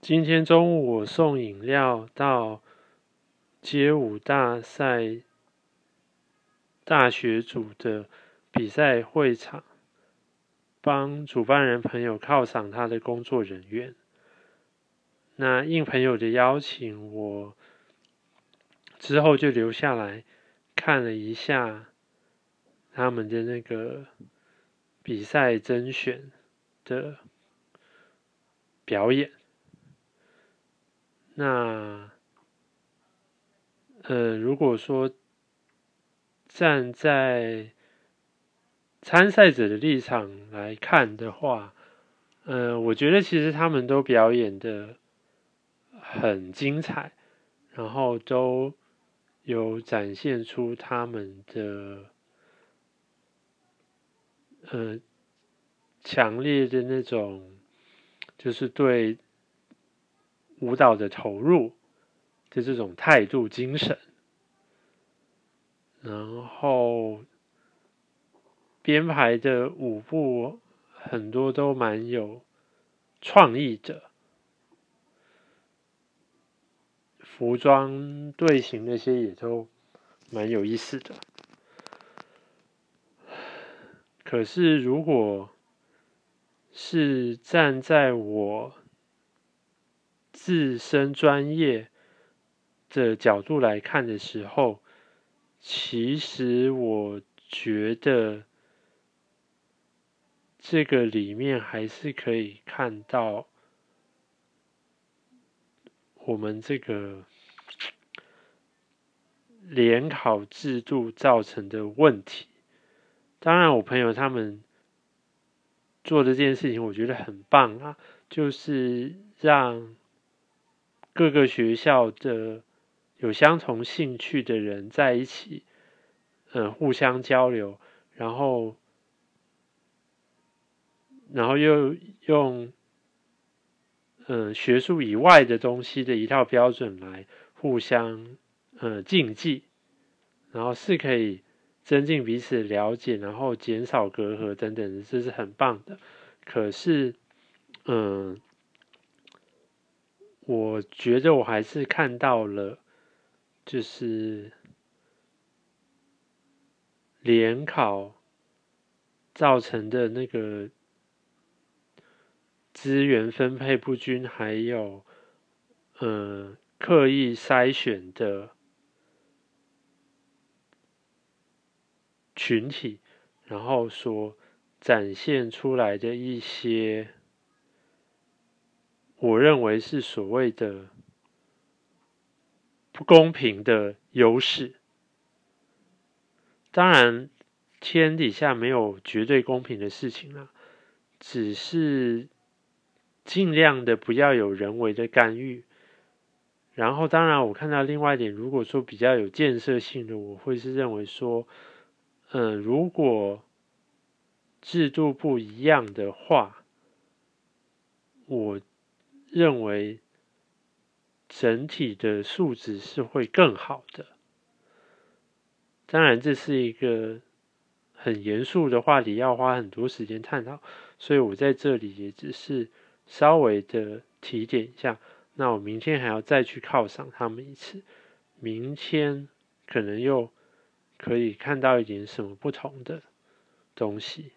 今天中午我送饮料到街舞大赛大学组的比赛会场，帮主办人朋友犒赏他的工作人员。那应朋友的邀请，我之后就留下来看了一下他们的那个比赛甄选的表演。那，呃，如果说站在参赛者的立场来看的话，呃，我觉得其实他们都表演的。很精彩，然后都有展现出他们的呃强烈的那种，就是对舞蹈的投入的这种态度精神，然后编排的舞步很多都蛮有创意的。服装队形那些也都蛮有意思的，可是如果是站在我自身专业的角度来看的时候，其实我觉得这个里面还是可以看到。我们这个联考制度造成的问题，当然，我朋友他们做这件事情，我觉得很棒啊，就是让各个学校的有相同兴趣的人在一起，嗯，互相交流，然后，然后又用。嗯，学术以外的东西的一套标准来互相嗯竞技，然后是可以增进彼此了解，然后减少隔阂等等的，这是很棒的。可是，嗯，我觉得我还是看到了，就是联考造成的那个。资源分配不均，还有，呃，刻意筛选的群体，然后所展现出来的一些，我认为是所谓的不公平的优势。当然，天底下没有绝对公平的事情啊，只是。尽量的不要有人为的干预，然后当然我看到另外一点，如果说比较有建设性的，我会是认为说，嗯，如果制度不一样的话，我认为整体的素质是会更好的。当然这是一个很严肃的话题，要花很多时间探讨，所以我在这里也只是。稍微的提点一下，那我明天还要再去犒赏他们一次，明天可能又可以看到一点什么不同的东西。